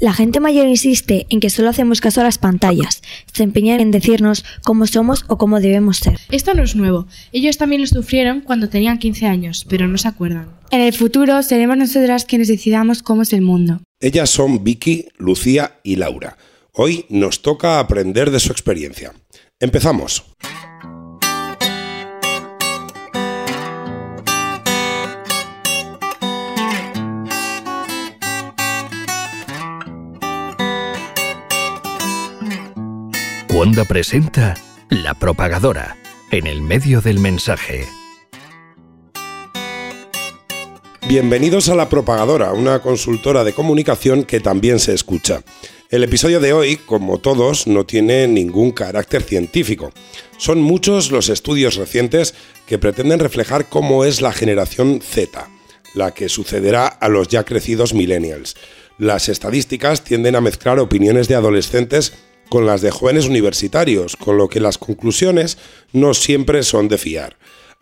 La gente mayor insiste en que solo hacemos caso a las pantallas, se empeñan en decirnos cómo somos o cómo debemos ser. Esto no es nuevo, ellos también lo sufrieron cuando tenían 15 años, pero no se acuerdan. En el futuro seremos nosotras quienes decidamos cómo es el mundo. Ellas son Vicky, Lucía y Laura. Hoy nos toca aprender de su experiencia. Empezamos. Wanda presenta La Propagadora, en el medio del mensaje. Bienvenidos a La Propagadora, una consultora de comunicación que también se escucha. El episodio de hoy, como todos, no tiene ningún carácter científico. Son muchos los estudios recientes que pretenden reflejar cómo es la generación Z, la que sucederá a los ya crecidos millennials. Las estadísticas tienden a mezclar opiniones de adolescentes con las de jóvenes universitarios, con lo que las conclusiones no siempre son de fiar.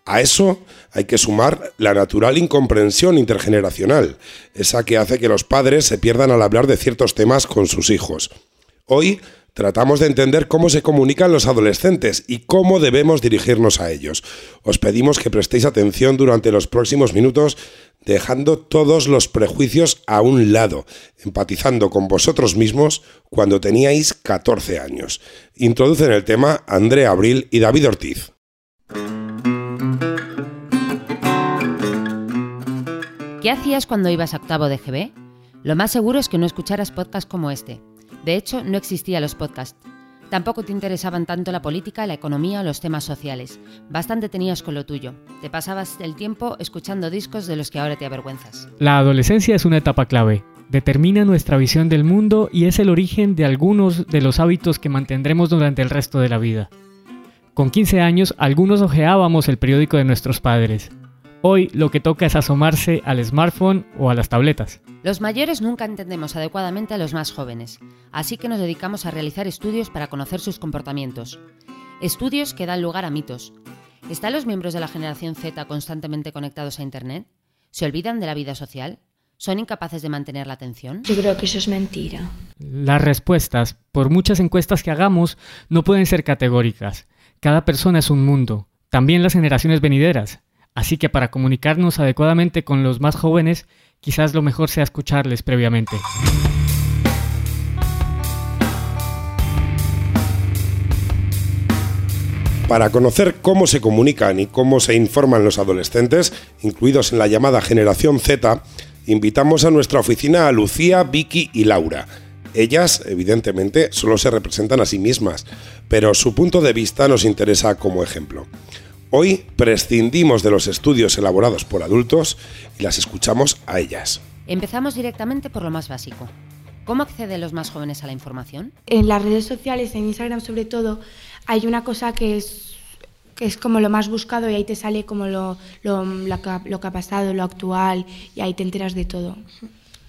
A eso hay que sumar la natural incomprensión intergeneracional, esa que hace que los padres se pierdan al hablar de ciertos temas con sus hijos. Hoy tratamos de entender cómo se comunican los adolescentes y cómo debemos dirigirnos a ellos. Os pedimos que prestéis atención durante los próximos minutos dejando todos los prejuicios a un lado, empatizando con vosotros mismos cuando teníais 14 años. Introducen el tema Andrea Abril y David Ortiz. ¿Qué hacías cuando ibas a octavo de GB? Lo más seguro es que no escucharas podcasts como este. De hecho, no existían los podcasts. Tampoco te interesaban tanto la política, la economía o los temas sociales. Bastante tenías con lo tuyo. Te pasabas el tiempo escuchando discos de los que ahora te avergüenzas. La adolescencia es una etapa clave. Determina nuestra visión del mundo y es el origen de algunos de los hábitos que mantendremos durante el resto de la vida. Con 15 años, algunos ojeábamos el periódico de nuestros padres. Hoy lo que toca es asomarse al smartphone o a las tabletas. Los mayores nunca entendemos adecuadamente a los más jóvenes, así que nos dedicamos a realizar estudios para conocer sus comportamientos. Estudios que dan lugar a mitos. ¿Están los miembros de la generación Z constantemente conectados a Internet? ¿Se olvidan de la vida social? ¿Son incapaces de mantener la atención? Yo creo que eso es mentira. Las respuestas, por muchas encuestas que hagamos, no pueden ser categóricas. Cada persona es un mundo, también las generaciones venideras. Así que para comunicarnos adecuadamente con los más jóvenes, quizás lo mejor sea escucharles previamente. Para conocer cómo se comunican y cómo se informan los adolescentes, incluidos en la llamada generación Z, invitamos a nuestra oficina a Lucía, Vicky y Laura. Ellas, evidentemente, solo se representan a sí mismas, pero su punto de vista nos interesa como ejemplo. Hoy prescindimos de los estudios elaborados por adultos y las escuchamos a ellas. Empezamos directamente por lo más básico. ¿Cómo acceden los más jóvenes a la información? En las redes sociales, en Instagram sobre todo, hay una cosa que es, que es como lo más buscado y ahí te sale como lo, lo, lo, que, lo que ha pasado, lo actual y ahí te enteras de todo.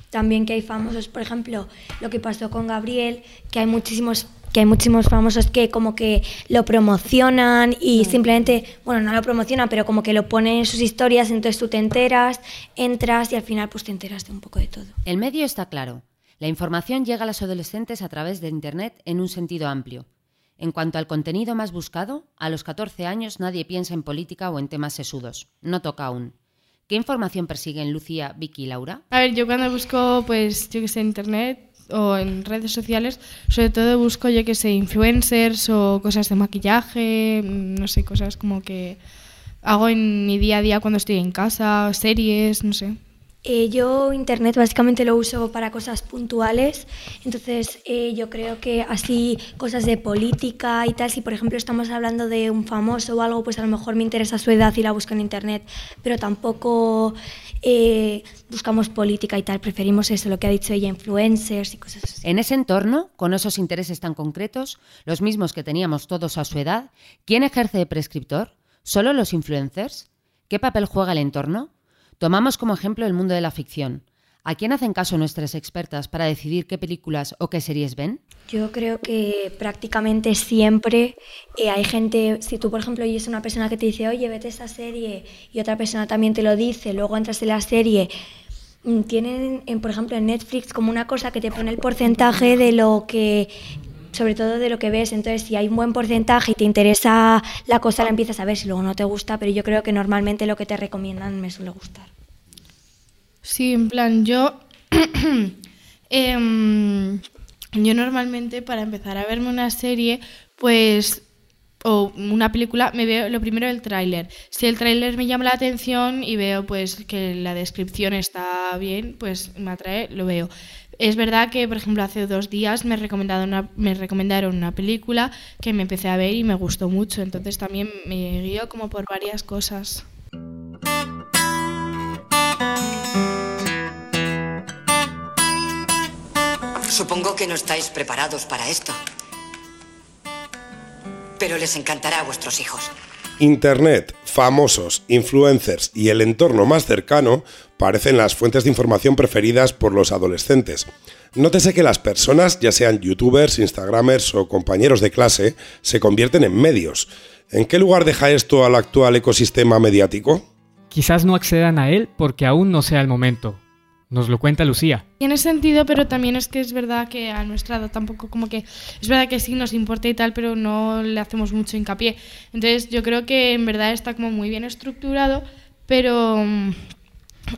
También que hay famosos, por ejemplo, lo que pasó con Gabriel, que hay muchísimos que hay muchísimos famosos que como que lo promocionan y simplemente, bueno, no lo promocionan, pero como que lo ponen en sus historias, entonces tú te enteras, entras y al final pues te enteras de un poco de todo. El medio está claro. La información llega a los adolescentes a través de Internet en un sentido amplio. En cuanto al contenido más buscado, a los 14 años nadie piensa en política o en temas sesudos. No toca aún. ¿Qué información persiguen Lucía, Vicky y Laura? A ver, yo cuando busco, pues, yo que sé, internet o en redes sociales, sobre todo busco, yo que sé, influencers o cosas de maquillaje, no sé, cosas como que hago en mi día a día cuando estoy en casa, series, no sé. Eh, yo Internet básicamente lo uso para cosas puntuales, entonces eh, yo creo que así cosas de política y tal, si por ejemplo estamos hablando de un famoso o algo, pues a lo mejor me interesa su edad y la busco en Internet, pero tampoco eh, buscamos política y tal, preferimos eso, lo que ha dicho ella, influencers y cosas así. En ese entorno, con esos intereses tan concretos, los mismos que teníamos todos a su edad, ¿quién ejerce de prescriptor? ¿Solo los influencers? ¿Qué papel juega el entorno? Tomamos como ejemplo el mundo de la ficción. ¿A quién hacen caso nuestras expertas para decidir qué películas o qué series ven? Yo creo que prácticamente siempre eh, hay gente, si tú por ejemplo oyes una persona que te dice, oye, vete a esta serie, y otra persona también te lo dice, luego entras en la serie, mm, tienen, en, por ejemplo, en Netflix como una cosa que te pone el porcentaje de lo que sobre todo de lo que ves. Entonces, si hay un buen porcentaje y te interesa la cosa, la empiezas a ver. Si luego no te gusta, pero yo creo que normalmente lo que te recomiendan me suele gustar. Sí, en plan, yo. Em, yo normalmente para empezar a verme una serie, pues o una película, me veo lo primero el tráiler. Si el tráiler me llama la atención y veo pues que la descripción está bien, pues me atrae, lo veo. Es verdad que, por ejemplo, hace dos días me, recomendaron me recomendaron una película que me empecé a ver y me gustó mucho. Entonces también me guío como por varias cosas. Supongo que no estáis preparados para esto. Pero les encantará a vuestros hijos. Internet, famosos, influencers y el entorno más cercano parecen las fuentes de información preferidas por los adolescentes. Nótese que las personas, ya sean youtubers, instagramers o compañeros de clase, se convierten en medios. ¿En qué lugar deja esto al actual ecosistema mediático? Quizás no accedan a él porque aún no sea el momento, nos lo cuenta Lucía. Tiene sentido, pero también es que es verdad que a nuestra edad tampoco como que... Es verdad que sí nos importa y tal, pero no le hacemos mucho hincapié. Entonces yo creo que en verdad está como muy bien estructurado, pero mm,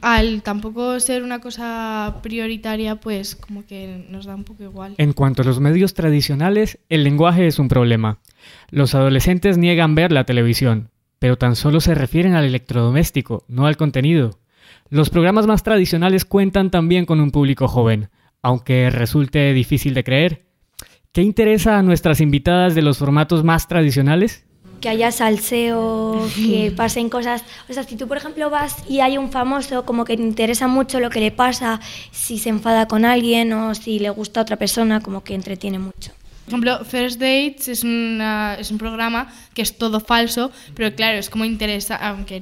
al tampoco ser una cosa prioritaria, pues como que nos da un poco igual. En cuanto a los medios tradicionales, el lenguaje es un problema. Los adolescentes niegan ver la televisión, pero tan solo se refieren al electrodoméstico, no al contenido. Los programas más tradicionales cuentan también con un público joven, aunque resulte difícil de creer. ¿Qué interesa a nuestras invitadas de los formatos más tradicionales? Que haya salseo, que pasen cosas. O sea, si tú, por ejemplo, vas y hay un famoso, como que te interesa mucho lo que le pasa, si se enfada con alguien o si le gusta a otra persona, como que entretiene mucho. Por ejemplo, First Dates es, una, es un programa que es todo falso, pero claro, es como interesante, aunque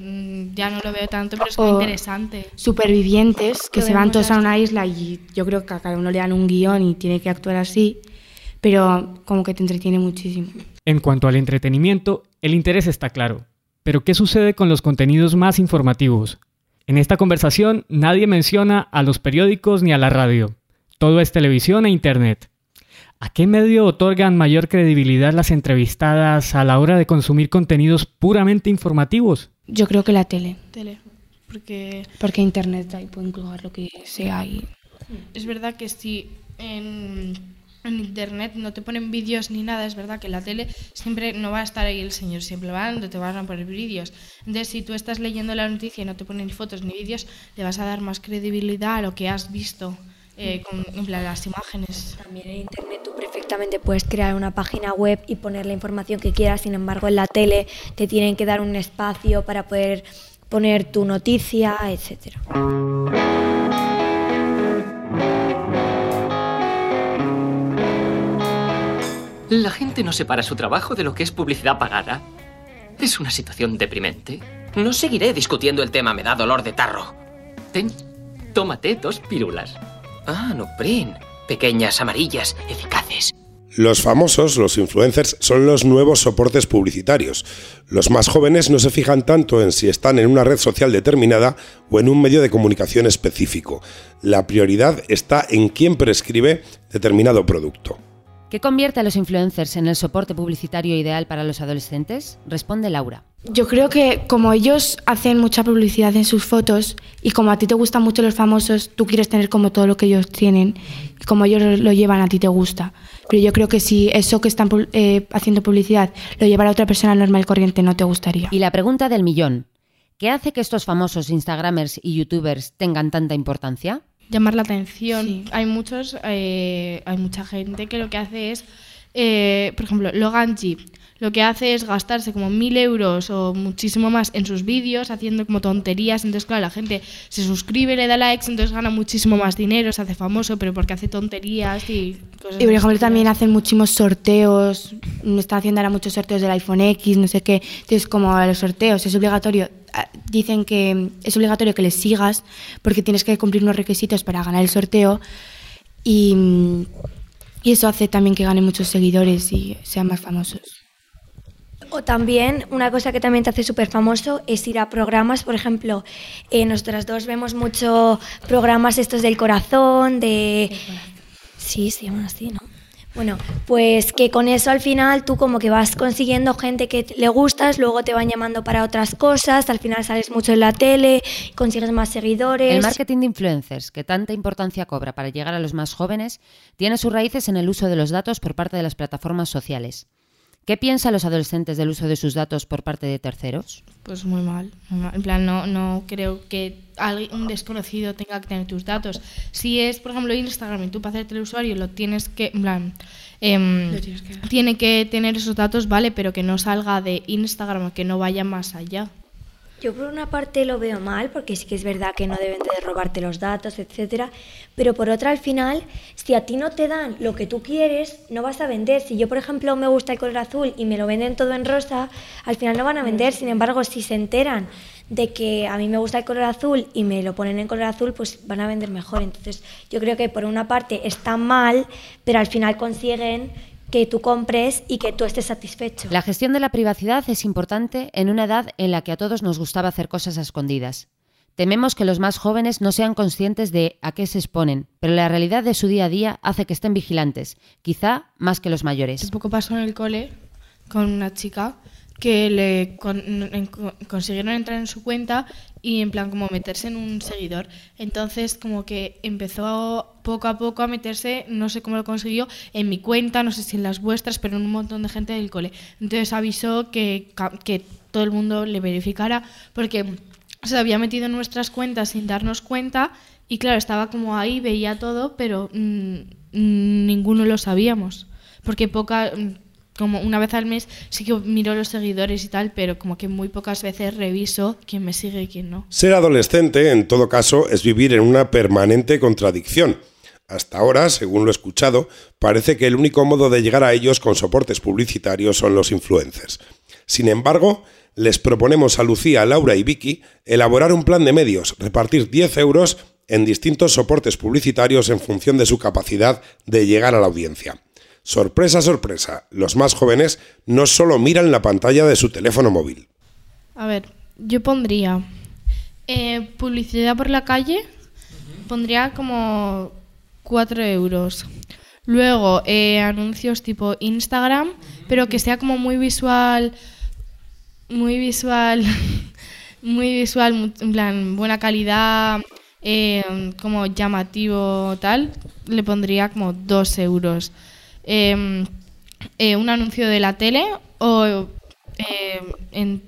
ya no lo veo tanto, pero es como interesante. Supervivientes que se van todos a una isla y yo creo que a cada uno le dan un guion y tiene que actuar así, pero como que te entretiene muchísimo. En cuanto al entretenimiento, el interés está claro. Pero ¿qué sucede con los contenidos más informativos? En esta conversación nadie menciona a los periódicos ni a la radio. Todo es televisión e internet. ¿A qué medio otorgan mayor credibilidad las entrevistadas a la hora de consumir contenidos puramente informativos? Yo creo que la tele. Tele. Porque, Porque internet ahí pueden colgar lo que sea y... es verdad que si en, en internet no te ponen vídeos ni nada, es verdad que en la tele siempre no va a estar ahí el señor, siempre van, te van a poner vídeos. Entonces, si tú estás leyendo la noticia y no te ponen fotos ni vídeos, le vas a dar más credibilidad a lo que has visto. Eh, con en plan, las imágenes. También en internet tú perfectamente puedes crear una página web y poner la información que quieras, sin embargo en la tele te tienen que dar un espacio para poder poner tu noticia, etcétera. La gente no separa su trabajo de lo que es publicidad pagada. Es una situación deprimente. No seguiré discutiendo el tema, me da dolor de tarro. Ten, tómate dos pílulas. Ah, Nuprin. Pequeñas, amarillas, eficaces. Los famosos, los influencers, son los nuevos soportes publicitarios. Los más jóvenes no se fijan tanto en si están en una red social determinada o en un medio de comunicación específico. La prioridad está en quién prescribe determinado producto. ¿Qué convierte a los influencers en el soporte publicitario ideal para los adolescentes? Responde Laura. Yo creo que como ellos hacen mucha publicidad en sus fotos y como a ti te gustan mucho los famosos, tú quieres tener como todo lo que ellos tienen y como ellos lo llevan a ti te gusta. Pero yo creo que si eso que están eh, haciendo publicidad lo llevara otra persona normal y corriente no te gustaría. Y la pregunta del millón. ¿Qué hace que estos famosos Instagramers y YouTubers tengan tanta importancia? Llamar la atención. Sí. Hay muchos, eh, hay mucha gente que lo que hace es, eh, por ejemplo, Logan G. Lo que hace es gastarse como mil euros o muchísimo más en sus vídeos, haciendo como tonterías. Entonces, claro, la gente se suscribe, le da likes, entonces gana muchísimo más dinero, se hace famoso, pero porque hace tonterías y cosas Y por ejemplo también hacen muchísimos sorteos, están haciendo ahora muchos sorteos del iPhone X, no sé qué. Entonces como los sorteos es obligatorio, ah, dicen que es obligatorio que les sigas porque tienes que cumplir unos requisitos para ganar el sorteo y, mm, y eso hace también que ganen muchos seguidores y sean más famosos. O también, una cosa que también te hace súper famoso es ir a programas, por ejemplo, eh, nosotras dos vemos mucho programas estos del corazón, de... Sí, se llaman así, ¿no? Bueno, pues que con eso al final tú como que vas consiguiendo gente que le gustas, luego te van llamando para otras cosas, al final sales mucho en la tele, consigues más seguidores. El marketing de influencers, que tanta importancia cobra para llegar a los más jóvenes, tiene sus raíces en el uso de los datos por parte de las plataformas sociales. ¿Qué piensan los adolescentes del uso de sus datos por parte de terceros? Pues muy mal. muy mal. En plan, no, no creo que alguien- un desconocido tenga que tener tus datos. Si es, por ejemplo, Instagram y tú para hacerte el usuario lo tienes que, en plan, em, Lo tienes que tiene que tener esos datos, vale, pero que no salga de Instagram, que no vaya más allá. Yo por una parte lo veo mal, porque sí que es verdad que no deben de robarte los datos, etcétera, pero por otra al final, si a ti no te dan lo que tú quieres, no vas a vender. Si yo, por ejemplo, me gusta el color azul y me lo venden todo en rosa, al final no van a vender. Sin embargo, si se enteran de que a mí me gusta el color azul y me lo ponen en color azul, pues van a vender mejor. Entonces, yo creo que por una parte está mal, pero al final consiguen que tú compres y que tú estés satisfecho. La gestión de la privacidad es importante en una edad en la que a todos nos gustaba hacer cosas a escondidas. Tememos que los más jóvenes no sean conscientes de a qué se exponen, pero la realidad de su día a día hace que estén vigilantes, quizá más que los mayores. Hace poco pasó en el cole con una chica que le con- en- con- consiguieron entrar en su cuenta y en plan como meterse en un seguidor. Entonces como que empezó poco a poco a meterse, no sé cómo lo consiguió, en mi cuenta, no sé si en las vuestras, pero en un montón de gente del cole. Entonces avisó que, que todo el mundo le verificara porque se había metido en nuestras cuentas sin darnos cuenta y claro, estaba como ahí, veía todo, pero mm, mm, ninguno lo sabíamos. Porque poca, como una vez al mes sí que miro los seguidores y tal, pero como que muy pocas veces reviso quién me sigue y quién no. Ser adolescente, en todo caso, es vivir en una permanente contradicción. Hasta ahora, según lo escuchado, parece que el único modo de llegar a ellos con soportes publicitarios son los influencers. Sin embargo, les proponemos a Lucía, Laura y Vicky elaborar un plan de medios, repartir 10 euros en distintos soportes publicitarios en función de su capacidad de llegar a la audiencia. Sorpresa, sorpresa, los más jóvenes no solo miran la pantalla de su teléfono móvil. A ver, yo pondría eh, publicidad por la calle, pondría como 4 euros. Luego, eh, anuncios tipo Instagram, pero que sea como muy visual, muy visual, muy visual, en plan, buena calidad, eh, como llamativo tal, le pondría como 2 euros. Eh, eh, un anuncio de la tele o eh, en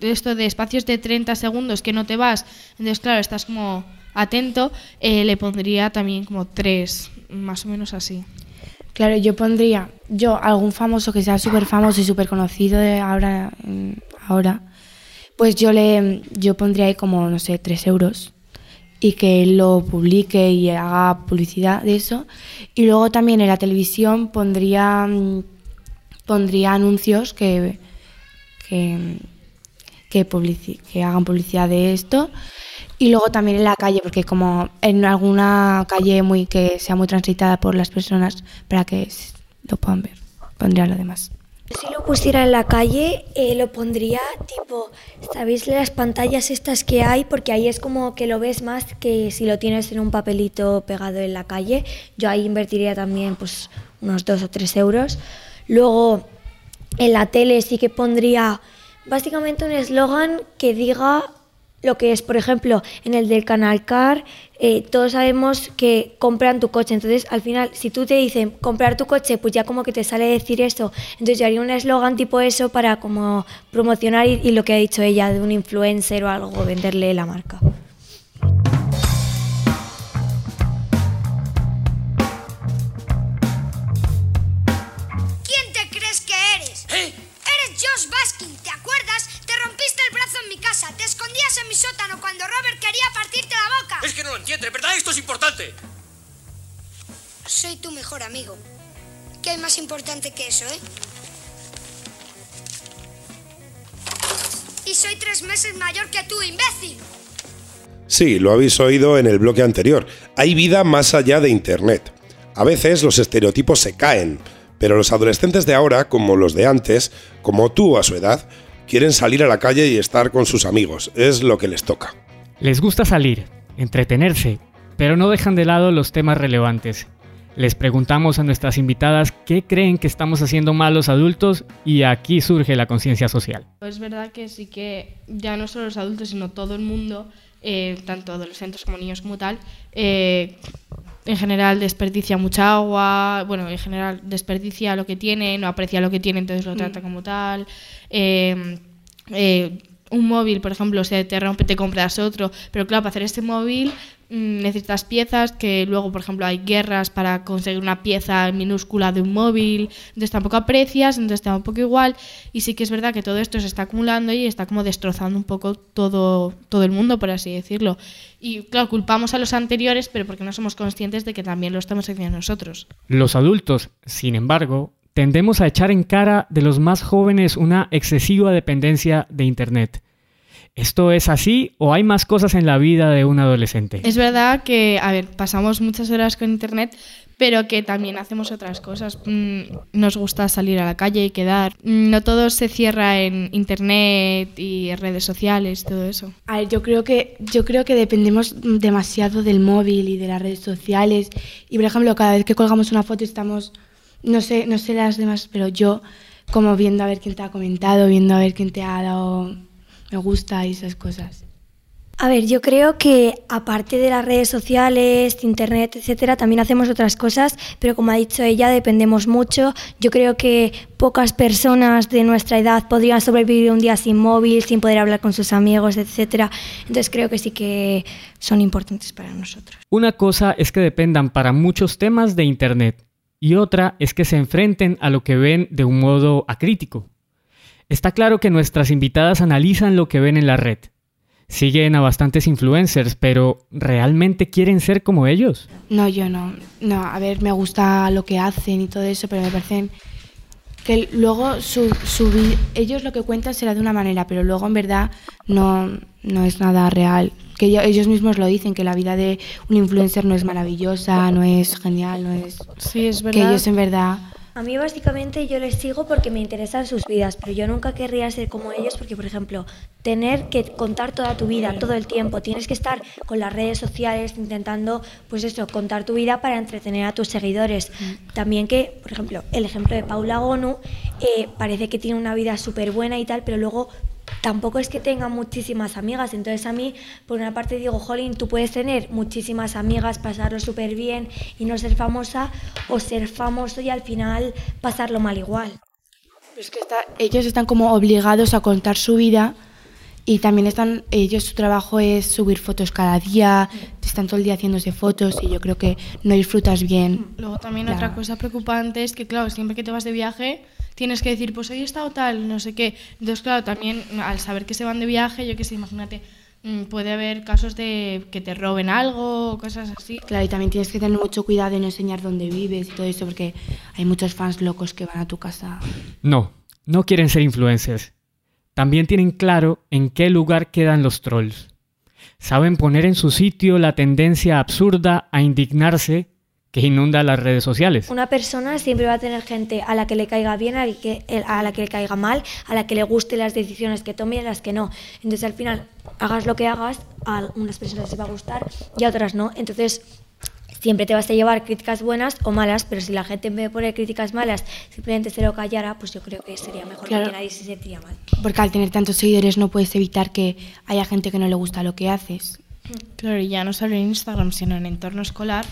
esto de espacios de 30 segundos que no te vas, entonces claro, estás como atento, eh, le pondría también como 3, más o menos así. Claro, yo pondría, yo algún famoso que sea súper famoso y súper conocido de ahora, ahora, pues yo le, yo pondría ahí como, no sé, 3 euros y que él lo publique y haga publicidad de eso. Y luego también en la televisión pondría, mm, pondría anuncios que, que, que, publici- que hagan publicidad de esto. Y luego también en la calle, porque como en alguna calle muy que sea muy transitada por las personas para que lo puedan ver, pondría lo demás. Si lo pusiera en la calle, eh, lo pondría tipo, ¿sabéis las pantallas estas que hay? Porque ahí es como que lo ves más que si lo tienes en un papelito pegado en la calle. Yo ahí invertiría también pues unos dos o tres euros. Luego, en la tele sí que pondría básicamente un eslogan que diga lo que es, por ejemplo, en el del Canal Car, eh, todos sabemos que compran tu coche. Entonces, al final, si tú te dicen comprar tu coche, pues ya como que te sale decir eso. Entonces, yo haría un eslogan tipo eso para como promocionar y, y lo que ha dicho ella de un influencer o algo, venderle la marca. Casa, te escondías en mi sótano cuando Robert quería partirte la boca. Es que no lo entiendes, ¿verdad? Esto es importante. Soy tu mejor amigo. ¿Qué hay más importante que eso, eh? Y soy tres meses mayor que tú, imbécil. Sí, lo habéis oído en el bloque anterior. Hay vida más allá de Internet. A veces los estereotipos se caen, Pero los adolescentes de ahora, como los de antes, como tú a su edad, quieren salir a la calle y estar con sus amigos. Es lo que les toca. Les gusta salir, entretenerse, pero no dejan de lado los temas relevantes. Les preguntamos a nuestras invitadas qué creen que estamos haciendo mal los adultos y aquí surge la conciencia social. Es verdad que sí que ya no solo los adultos, sino todo el mundo, eh, tanto adolescentes como niños como tal, eh, en general desperdicia mucha agua, bueno, en general desperdicia lo que tiene, no aprecia lo que tiene, entonces lo trata como tal. Eh, eh, un móvil, por ejemplo, se te rompe, te compras otro, pero claro, para hacer este móvil mm, necesitas piezas que luego, por ejemplo, hay guerras para conseguir una pieza minúscula de un móvil, entonces tampoco aprecias, entonces te da un poco igual y sí que es verdad que todo esto se está acumulando y está como destrozando un poco todo, todo el mundo, por así decirlo. Y claro, culpamos a los anteriores, pero porque no somos conscientes de que también lo estamos haciendo nosotros. Los adultos, sin embargo, tendemos a echar en cara de los más jóvenes una excesiva dependencia de Internet. ¿Esto es así o hay más cosas en la vida de un adolescente? Es verdad que, a ver, pasamos muchas horas con Internet, pero que también hacemos otras cosas. Mm, Nos gusta salir a la calle y quedar. Mm, No todo se cierra en Internet y redes sociales, todo eso. A ver, yo creo que yo creo que dependemos demasiado del móvil y de las redes sociales. Y por ejemplo, cada vez que colgamos una foto estamos, no sé, no sé las demás, pero yo como viendo a ver quién te ha comentado, viendo a ver quién te ha dado me gusta esas cosas. A ver, yo creo que aparte de las redes sociales, internet, etcétera, también hacemos otras cosas, pero como ha dicho ella, dependemos mucho. Yo creo que pocas personas de nuestra edad podrían sobrevivir un día sin móvil, sin poder hablar con sus amigos, etcétera. Entonces creo que sí que son importantes para nosotros. Una cosa es que dependan para muchos temas de Internet y otra es que se enfrenten a lo que ven de un modo acrítico. Está claro que nuestras invitadas analizan lo que ven en la red. Siguen a bastantes influencers, pero ¿realmente quieren ser como ellos? No, yo no. No, a ver, me gusta lo que hacen y todo eso, pero me parecen que luego su, su ellos lo que cuentan será de una manera, pero luego en verdad no, no es nada real. Que ello- ellos mismos lo dicen, que la vida de un influencer no es maravillosa, no es genial, no es... Sí, es Que verdad. ellos en verdad... A mí básicamente yo les sigo porque me interesan sus vidas, pero yo nunca querría ser como ellos porque, por ejemplo, tener que contar toda tu vida, todo el tiempo, tienes que estar con las redes sociales intentando, pues eso, contar tu vida para entretener a tus seguidores. También que, por ejemplo, el ejemplo de Paula Gonu, eh, parece que tiene una vida súper buena y tal, pero luego tampoco es que tenga muchísimas amigas. Entonces a mí, por una parte digo, Jolín, tú puedes tener muchísimas amigas, pasarlo súper bien y no ser famosa, o ser famoso y al final pasarlo mal igual. Es que está- ellos están como obligados a contar su vida y también están, ellos su trabajo es subir fotos cada día, están todo el día haciéndose fotos y yo creo que no disfrutas bien. Luego también La- otra cosa preocupante es que, claro, siempre que te vas de viaje tienes que decir, pues hoy he estado tal, no sé qué. Entonces, claro, también al saber que se van de viaje, yo qué sé, imagínate, mm, puede haber casos de que te roben algo o cosas así. Claro, y también tienes que tener mucho cuidado de no enseñar dónde vives y todo eso porque hay muchos fans locos que van a tu casa. No, no quieren ser influencers. También tienen claro en qué lugar quedan los trolls. Saben poner en su sitio la tendencia absurda a indignarse que inunda las redes sociales. Una persona siempre va a tener gente a la que le caiga bien, a la que, a la que le caiga mal, a la que le guste las decisiones que tome y a las que no. Entonces al final, hagas lo que hagas, a unas personas les va a gustar y a otras no. Entonces siempre te vas a llevar críticas buenas o malas, pero si la gente en vez de poner críticas malas simplemente se lo callara, pues yo creo que sería mejor Claro. porque nadie se sentiría mal. Porque al tener tantos seguidores no puedes evitar que haya gente que no le gusta lo que haces. Claro, y ya no solo en Instagram, sino en entorno escolar.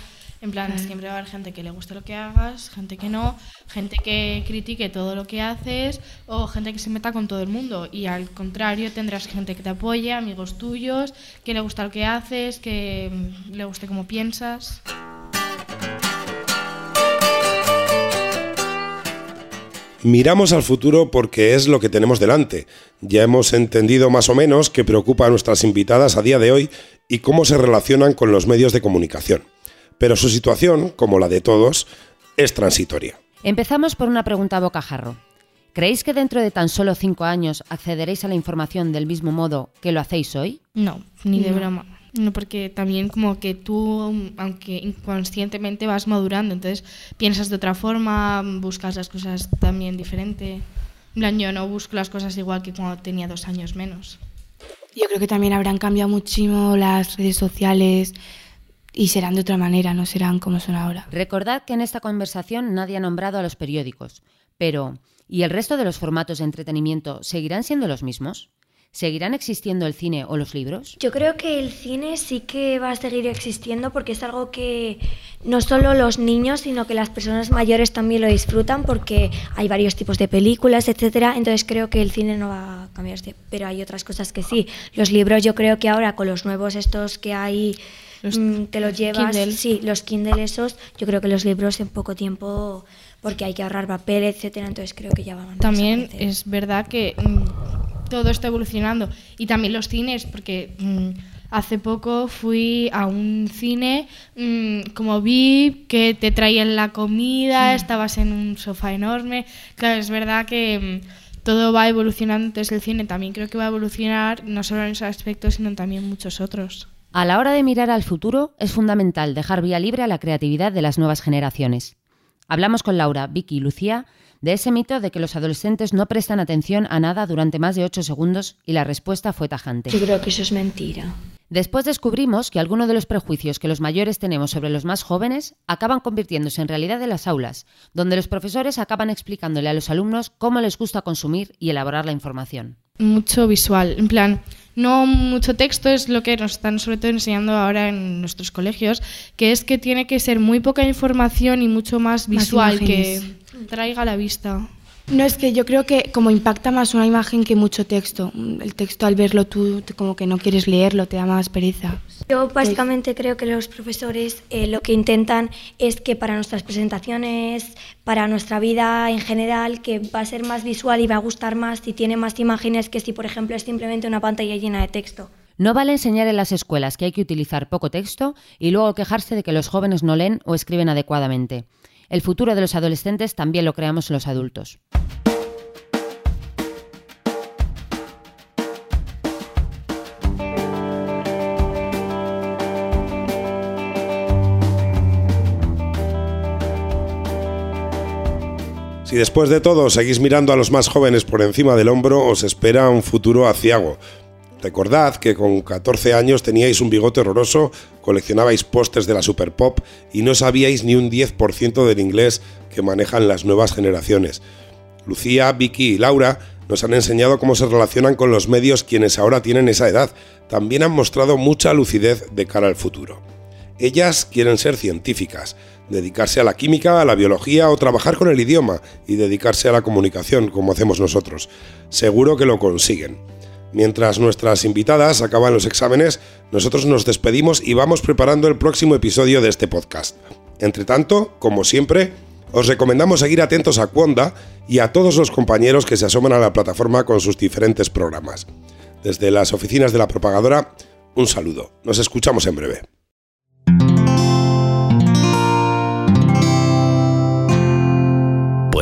En plan, siempre va a haber gente que le guste lo que hagas, gente que no, gente que critique todo lo que haces o gente que se meta con todo el mundo. Y al contrario, tendrás gente que te apoye, amigos tuyos, que le gusta lo que haces, que mm, le guste cómo piensas. Miramos al futuro porque es lo que tenemos delante. Ya hemos entendido más o menos qué preocupa a nuestras invitadas a día de hoy y cómo se relacionan con los medios de comunicación. Pero su situación, como la de todos, es transitoria. Empezamos por una pregunta a bocajarro. ¿Creéis que dentro de tan solo cinco años accederéis a la información del mismo modo que lo hacéis hoy? No, ni de No. broma. No, porque también como que tú, aunque inconscientemente vas madurando, entonces piensas de otra forma, buscas las cosas también diferente. En plan, yo no busco las cosas igual que cuando tenía dos años menos. Yo creo que también habrán cambiado muchísimo las redes sociales y serán de otra manera, no serán como son ahora. Recordad que en esta conversación nadie ha nombrado a los periódicos, pero ¿y el resto de los formatos de entretenimiento seguirán siendo los mismos? ¿Seguirán existiendo el cine o los libros? Yo creo que el cine sí que va a seguir existiendo porque es algo que no solo los niños, sino que las personas mayores también lo disfrutan porque hay varios tipos de películas, etcétera. Entonces creo que el cine no va a cambiarse, pero hay otras cosas que sí. Los libros yo creo que ahora con los nuevos estos que hay mm, te los llevas, Kindle. sí, los Kindle esos, yo creo que los libros en poco tiempo porque hay que ahorrar papel, etcétera, entonces creo que ya van a También es verdad que mm, todo está evolucionando y también los cines, porque mm, hace poco fui a un cine como vi que te traían la comida, estabas en un sofá enorme. Claro, es verdad que todo va evolucionando, entonces el cine también creo que va a evolucionar no solo en ese aspecto, sino también muchos otros. A la hora de mirar al futuro, es fundamental dejar vía libre a la creatividad de las nuevas generaciones. Hablamos con Laura, Vicky y Lucía de ese mito de que los adolescentes no prestan atención a nada durante más de 8 segundos y la respuesta fue tajante. Yo creo que eso es mentira. Después descubrimos que algunos de los prejuicios que los mayores tenemos sobre los más jóvenes acaban convirtiéndose en realidad en las aulas, donde los profesores acaban explicándole a los alumnos cómo les gusta consumir y elaborar la información. Mucho visual. En plan, no mucho texto es lo que nos están sobre todo enseñando ahora en nuestros colegios, que es que tiene que ser muy poca información y mucho más visual, que traiga a la vista. No, es que yo creo que como impacta más una imagen que mucho texto. El texto al verlo tú como que no quieres leerlo, te da más pereza. Yo básicamente creo que los profesores eh, lo que intentan es que para nuestras presentaciones, para nuestra vida en general, que va a ser más visual y va a gustar más si tiene más imágenes que si, por ejemplo, es simplemente una pantalla llena de texto. No vale enseñar en las escuelas que hay que utilizar poco texto y luego quejarse de que los jóvenes no leen o escriben adecuadamente. El futuro de los adolescentes también lo creamos los adultos. Si después de todo seguís mirando a los más jóvenes por encima del hombro, os espera un futuro aciago. Recordad que con 14 años teníais un bigote horroroso, coleccionabais pósters de la Super Pop y no sabíais ni un 10% del inglés que manejan las nuevas generaciones. Lucía, Vicky y Laura nos han enseñado cómo se relacionan con los medios quienes ahora tienen esa edad. También han mostrado mucha lucidez de cara al futuro. Ellas quieren ser científicas, dedicarse a la química, a la biología o trabajar con el idioma y dedicarse a la comunicación como hacemos nosotros. Seguro que lo consiguen. Mientras nuestras invitadas acaban los exámenes, nosotros nos despedimos y vamos preparando el próximo episodio de este podcast. Entre tanto, como siempre, os recomendamos seguir atentos a Cuonda y a todos los compañeros que se asoman a la plataforma con sus diferentes programas. Desde las oficinas de la propagadora, un saludo. Nos escuchamos en breve.